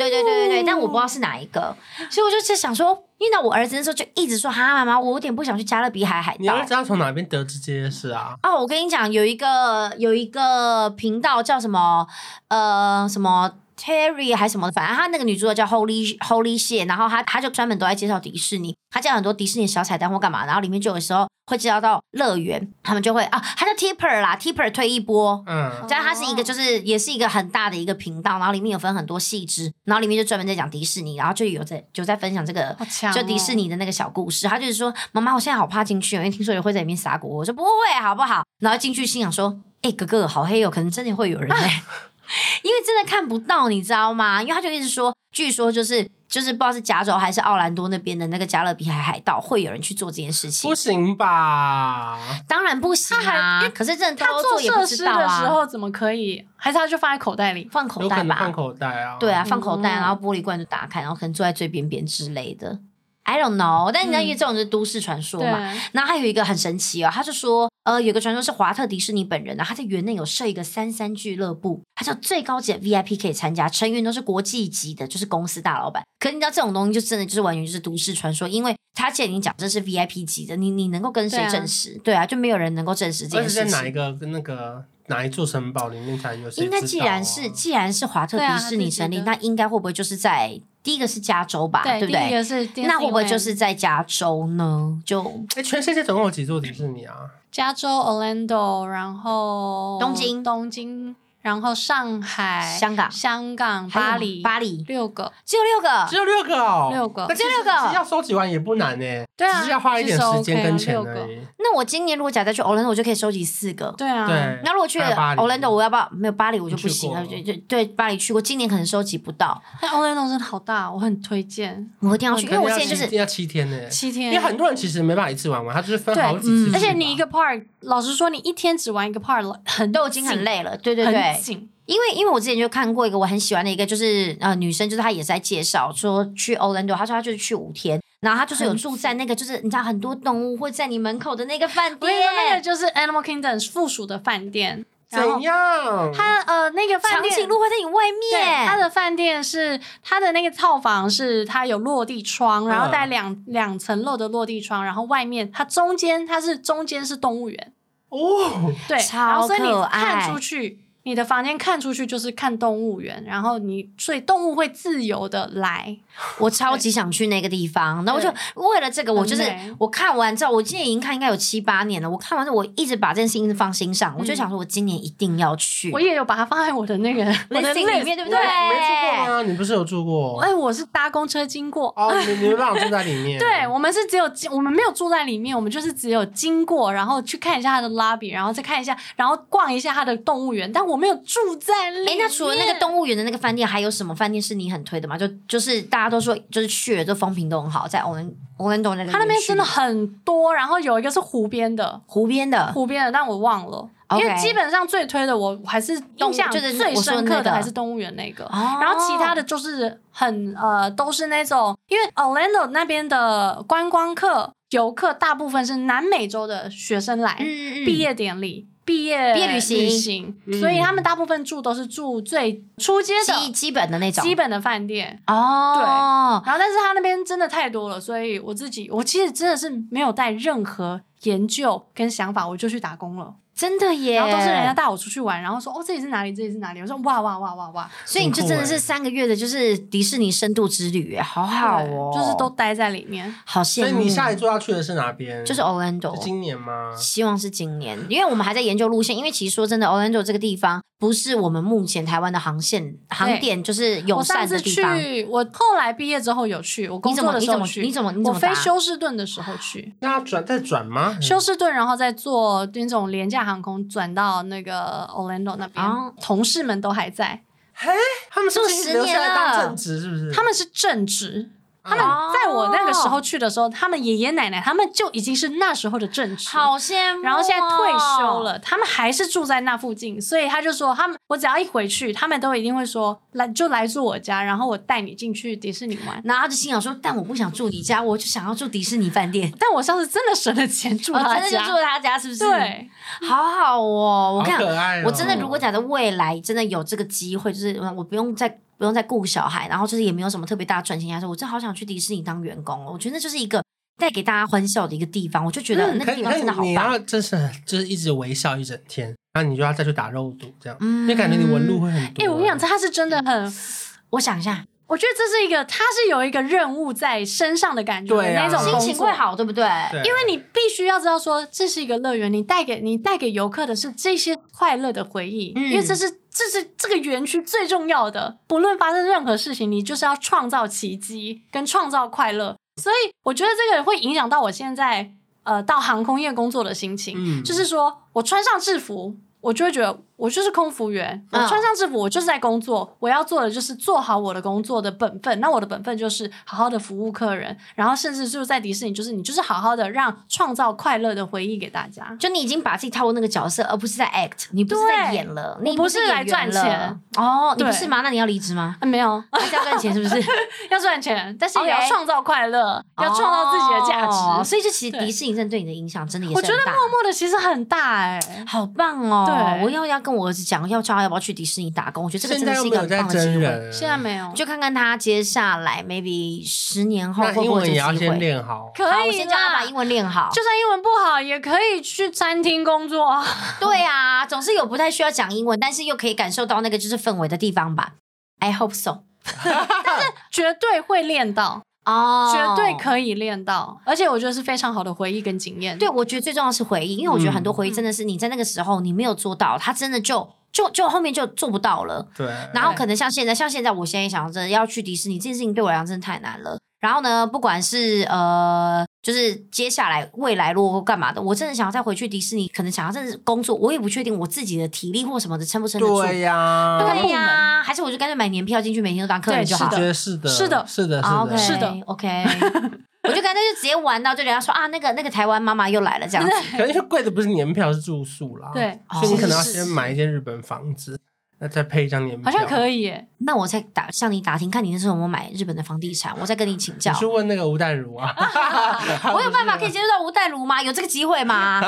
对对对对对，但我不知道是哪一个，所以我就在想说，遇到我儿子的时候就一直说哈妈妈，我有点不想去加勒比海海盗。你儿子要从哪边得知这些事啊？哦，我跟你讲，有一个有一个频道叫什么呃什么。Terry 还是什么的，反正他那个女主角叫 Holy Holy 谢，然后她她就专门都在介绍迪士尼，她介绍很多迪士尼小彩蛋或干嘛，然后里面就有时候会介绍到乐园，他们就会啊，他叫 Tipper 啦，Tipper 推一波，嗯，这样他是一个就是也是一个很大的一个频道，然后里面有分很多细致，然后里面就专门在讲迪士尼，然后就有在就在分享这个、哦、就迪士尼的那个小故事，他就是说妈妈，我现在好怕进去，因为听说有会在里面撒果，我说不会好不好？然后进去心想说，哎、欸、哥哥好黑哦，可能真的会有人哎、欸。因为真的看不到，你知道吗？因为他就一直说，据说就是就是不知道是加州还是奥兰多那边的那个加勒比海海盗会有人去做这件事情，不行吧？当然不行啊！可是真的他做设施的时候怎么可以？还是他就放在口袋里，放口袋吧？放口袋啊？对啊，放口袋，然后玻璃罐就打开，然后可能坐在最边边之类的。I don't know，但你知道，因为这种是都市传说嘛。嗯、然后还有一个很神奇哦，他就说，呃，有个传说是华特迪士尼本人呢，他在园内有设一个三三俱乐部，他叫最高级的 VIP 可以参加，成员都是国际级的，就是公司大老板。可是你知道这种东西就真的就是完全就是都市传说，因为他既然已经讲这是 VIP 级的，你你能够跟谁证实？对啊，对啊，就没有人能够证实这件事情。在哪一个跟那个哪一座城堡里面才有？应该既然是既然是华特迪士尼成立，那应该会不会就是在？第一个是加州吧，对，对不对？第一个是，那会不会就是在加州呢？就哎，全世界总共有几座迪士尼啊？加州、Orlando，然后东京、东京。然后上海、香港、香港、巴黎、巴黎六个，只有六个，只有六个哦，六个，只有六个，其实要收集完也不难呢。对啊，只是要花一点时间跟钱而已。那我今年如果假再去 Orlando，我就可以收集四个。对啊，对。那如果去 Orlando，我要不要？没有巴黎我就不行了。就就对巴黎去过，今年可能收集不到。但 Orlando 真的好大，我很推荐，我一定要去，因为我现在就是要七天呢，七天。因为很多人其实没办法一次玩完，他就是分好几次。而且你一个 park，老实说，你一天只玩一个 part 很都已经很累了。对对对。因为因为我之前就看过一个我很喜欢的一个，就是呃女生，就是她也是在介绍说去 Orlando，她说她就是去五天，然后她就是有住在那个就是你知道很多动物会在你门口的那个饭店，那个就是 Animal Kingdom 附属的饭店。怎样？它呃那个饭店长颈鹿会在你外面。它的饭店是它的那个套房是它有落地窗，然后带两两层楼的落地窗，然后外面它中间它是中间是动物园哦，对，超可爱，然后所以你看出去。你的房间看出去就是看动物园，然后你所以动物会自由的来。我超级想去那个地方，然后我就为了这个，我就是我看完之后，我今年已经看应该有七八年了。我看完之后，我一直把这件事情放心上，我就想说，我今年一定要去。我也有把它放在我的那个 我的心里面，对不对？没住过吗？你不是有住过？哎，我是搭公车经过。哦，你你没办法住在里面。对，我们是只有我们没有住在里面，我们就是只有经过，然后去看一下它的 lobby，然后再看一下，然后逛一下它的动物园，但我没有住在。哎，那除了那个动物园的那个饭店，还有什么饭店是你很推的吗？就就是大家都说，就是去了，就风评都很好，在 Orlando 那个，它那边真的很多。然后有一个是湖边的，湖边的，湖边的，但我忘了。因为基本上最推的，我还是印象最深刻的还是动物园那个。然后其他的就是很呃，都是那种，因为 Orlando 那边的观光客游客大部分是南美洲的学生来毕业典礼。毕业毕业旅行，旅行，所以他们大部分住都是住最初阶的。基基本的那种。基本的饭店。哦。对，然后但是他那边真的太多了，所以我自己我其实真的是没有带任何研究跟想法，我就去打工了。真的耶！然后都是人家带我出去玩，然后说哦，这里是哪里？这里是哪里？我说哇哇哇哇哇！所以你就真的是三个月的，就是迪士尼深度之旅，好好哦，就是都待在里面，好羡慕。所以你下一座要去的是哪边？就是 Orlando，今年吗？希望是今年，因为我们还在研究路线。因为其实说真的，Orlando 这个地方不是我们目前台湾的航线航点就是友善的地方。我上次去，我后来毕业之后有去，我工作的时候去。你怎么？你怎么？我飞休斯顿的时候去。那要转再转吗？休斯顿，然后再坐那种廉价航空转到。那个 Orlando 那边，哦、同事们都还在。嘿，他们是不是留下来当正职？是不是？他们是正职。他们在我那个时候去的时候，他们爷爷奶奶他们就已经是那时候的正职，好羡慕。然后现在退休了，他们还是住在那附近，所以他就说，他们我只要一回去，他们都一定会说来就来住我家，然后我带你进去迪士尼玩。然后他就心想说，但我不想住你家，我就想要住迪士尼饭店。但我上次真的省了钱住他家，真的就住他家，是不是？对，好好哦。我看，哦、我真的如果假的未来真的有这个机会，就是我不用再。不用再顾小孩，然后就是也没有什么特别大的赚钱压力。我真的好想去迪士尼当员工哦！我觉得那就是一个带给大家欢笑的一个地方。我就觉得那个地方真的好棒。然后真是就是一直微笑一整天，然后你就要再去打肉毒，这样，嗯，就感觉你纹路会很多。哎，我跟你讲，他是真的很，我想一下，我觉得这是一个，他是有一个任务在身上的感觉，对啊，那种心情会好，对不对？对，因为你必须要知道说，这是一个乐园，你带给你带给游客的是这些快乐的回忆，嗯，因为这是。这是这个园区最重要的，不论发生任何事情，你就是要创造奇迹跟创造快乐。所以我觉得这个会影响到我现在呃到航空业工作的心情，嗯，就是说我穿上制服，我就会觉得。我就是空服员，我穿上制服，我就是在工作。我要做的就是做好我的工作的本分。那我的本分就是好好的服务客人，然后甚至就是在迪士尼，就是你就是好好的让创造快乐的回忆给大家。就你已经把自己套入那个角色，而不是在 act，你不是在演了，你不是来赚钱哦，你不是吗？那你要离职吗？没有，还是要赚钱是不是？要赚钱，但是也要创造快乐，要创造自己的价值。所以就其实迪士尼真的对你的影响真的也是我觉得默默的其实很大哎，好棒哦！对，我要要跟我儿子讲要他。要不要去迪士尼打工？我觉得这个真的是一个很棒的机会。现在没有，就看看他接下来 maybe 十年后会不会机会。英文也要先练好，可以啦，我先叫他把英文练好。就算英文不好，也可以去餐厅工作。对啊，总是有不太需要讲英文，但是又可以感受到那个就是氛围的地方吧。I hope so，但是绝对会练到。哦，oh, 绝对可以练到，而且我觉得是非常好的回忆跟经验。对，我觉得最重要的是回忆，因为我觉得很多回忆真的是你在那个时候你没有做到，它真的就就就后面就做不到了。对，然后可能像现在，像现在，我现在想着要去迪士尼这件事情对我来讲真的太难了。然后呢，不管是呃，就是接下来未来如果干嘛的，我真的想要再回去迪士尼，可能想要真的工作，我也不确定我自己的体力或什么的撑不撑得住。对呀，对呀，还是我就干脆买年票进去，每天都当客人就好。对，是的，是的，是的，是的，OK，我就干脆就直接玩到，就人家说啊，那个那个台湾妈妈又来了这样子。可能因为贵的不是年票，是住宿啦。对，所以你可能要先买一间日本房子。那再配一张年票，好像可以耶。那我再打向你打听，看你那时候有没有买日本的房地产，我再跟你请教。你去问那个吴淡如啊，我有办法可以接触到吴淡如吗？有这个机会吗？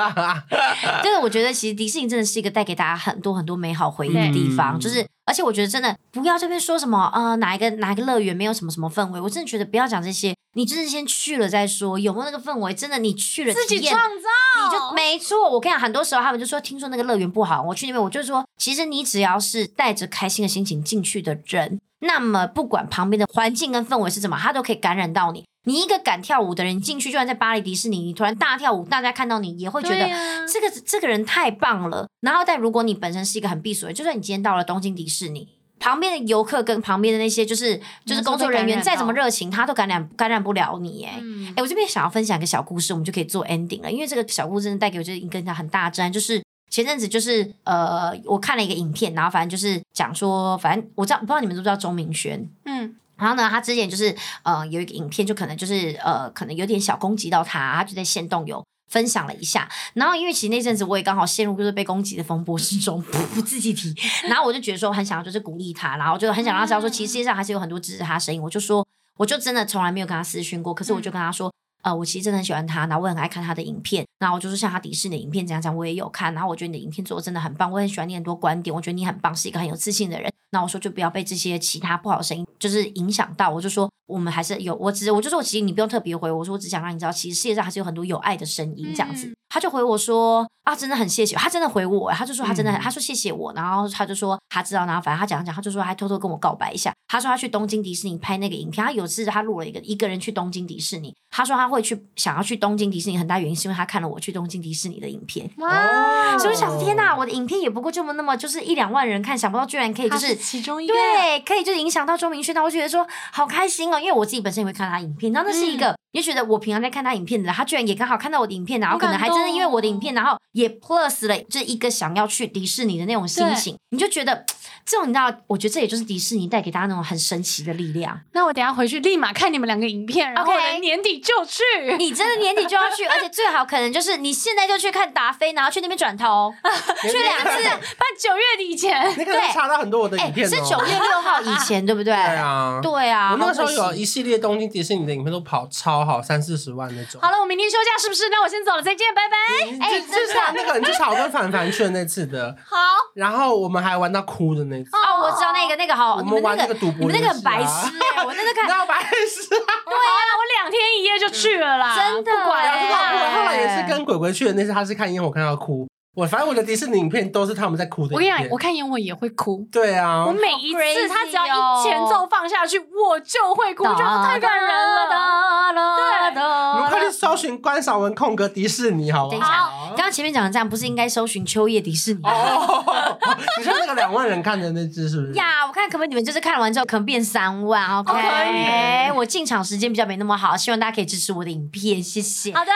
就是我觉得其实迪士尼真的是一个带给大家很多很多美好回忆的地方，嗯、就是而且我觉得真的不要这边说什么呃哪一个哪一个乐园没有什么什么氛围，我真的觉得不要讲这些。你就是先去了再说，有没有那个氛围？真的，你去了自己创造，你就没错。我跟你讲，很多时候他们就说，听说那个乐园不好，我去那边，我就说，其实你只要是带着开心的心情进去的人，那么不管旁边的环境跟氛围是怎么，他都可以感染到你。你一个敢跳舞的人，你进去就算在巴黎迪士尼，你突然大跳舞，大家看到你也会觉得这个这个人太棒了。然后，但如果你本身是一个很避俗的，就算你今天到了东京迪士尼。旁边的游客跟旁边的那些就是就是工作人员再怎么热情，他都感染感染不了你哎哎、嗯欸，我这边想要分享一个小故事，我们就可以做 ending 了。因为这个小故事真的带给我就是一个很大的震撼，就是前阵子就是呃，我看了一个影片，然后反正就是讲说，反正我知道不知道你们知不知道钟明轩，嗯，然后呢，他之前就是呃有一个影片，就可能就是呃可能有点小攻击到他，他就在线动有。分享了一下，然后因为其实那阵子我也刚好陷入就是被攻击的风波之中，不自己提，然后我就觉得说很想要就是鼓励他，然后就很想让他知道说，其实世界上还是有很多支持他的声音。我就说，我就真的从来没有跟他私讯过，可是我就跟他说，呃，我其实真的很喜欢他，然后我很爱看他的影片，然后我就是像他迪士尼的影片怎样讲，我也有看，然后我觉得你的影片做的真的很棒，我很喜欢你很多观点，我觉得你很棒，是一个很有自信的人。那我说就不要被这些其他不好的声音就是影响到，我就说我们还是有，我只我就说，其实你不用特别回我，我说我只想让你知道，其实世界上还是有很多有爱的声音这样子。嗯、他就回我说啊，真的很谢谢，他真的回我，他就说他真的很，嗯、他说谢谢我，然后他就说他知道，然后反正他讲讲，他就说还偷偷跟我告白一下，他说他去东京迪士尼拍那个影片，他有次他录了一个一个人去东京迪士尼，他说他会去想要去东京迪士尼，很大原因是因为他看了我去东京迪士尼的影片，哇，所以我想天哪，我的影片也不过这么那么就是一两万人看，想不到居然可以就是，是其中一个对，可以就是影响到周明轩，那我觉得说好开心哦，因为我自己本身也会。看他影片，然后那是一个，你、就、觉得我平常在看他影片的，他居然也刚好看到我的影片，然后可能还真的因为我的影片，然后也 plus 了这一个想要去迪士尼的那种心情，你就觉得。这种你知道，我觉得这也就是迪士尼带给大家那种很神奇的力量。那我等下回去立马看你们两个影片，然后年底就去。Okay. 你真的年底就要去，而且最好可能就是你现在就去看达菲，然后去那边转头，去两次，办九月底以前。你可能查到很多我的影片、哦欸、是九月六号以前，对不对？对啊，对啊。我那个时候有一系列东京迪士尼的影片都跑超好，三四十万那种。好了，我明天休假是不是？那我先走了，再见，拜拜。哎，就是那个，人就是我跟凡凡去的那次的。好。然后我们还玩到哭的那次。哦，我知道。那个那个好，我们玩那个赌博，你们那个很白痴哎，我那个看，那白痴。对啊，我两天一夜就去了啦，真的。不管了，后来也是跟鬼鬼去的那次，他是看烟火看到哭。我反正我的迪士尼影片都是他们在哭的。我跟你讲，我看烟火也会哭。对啊，我每一次他只要一前奏放下去，我就会哭，觉得太感人了。对，你们快去搜寻关韶文空格迪士尼，好不好？等一下，刚刚前面讲的这样，不是应该搜寻秋叶迪士尼？你说那个两万人看的那只是不是？呀，我看可不可以你们就是看完之后可能变三万？OK，我进场时间比较没那么好，希望大家可以支持我的影片，谢谢。好的。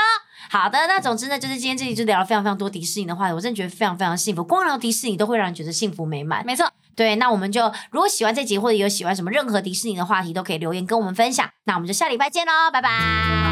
好的，那总之呢，就是今天这里就聊了非常非常多迪士尼的话题，我真的觉得非常非常幸福。光聊迪士尼都会让人觉得幸福美满。没错，对，那我们就如果喜欢这集或者有喜欢什么任何迪士尼的话题，都可以留言跟我们分享。那我们就下礼拜见喽，拜拜。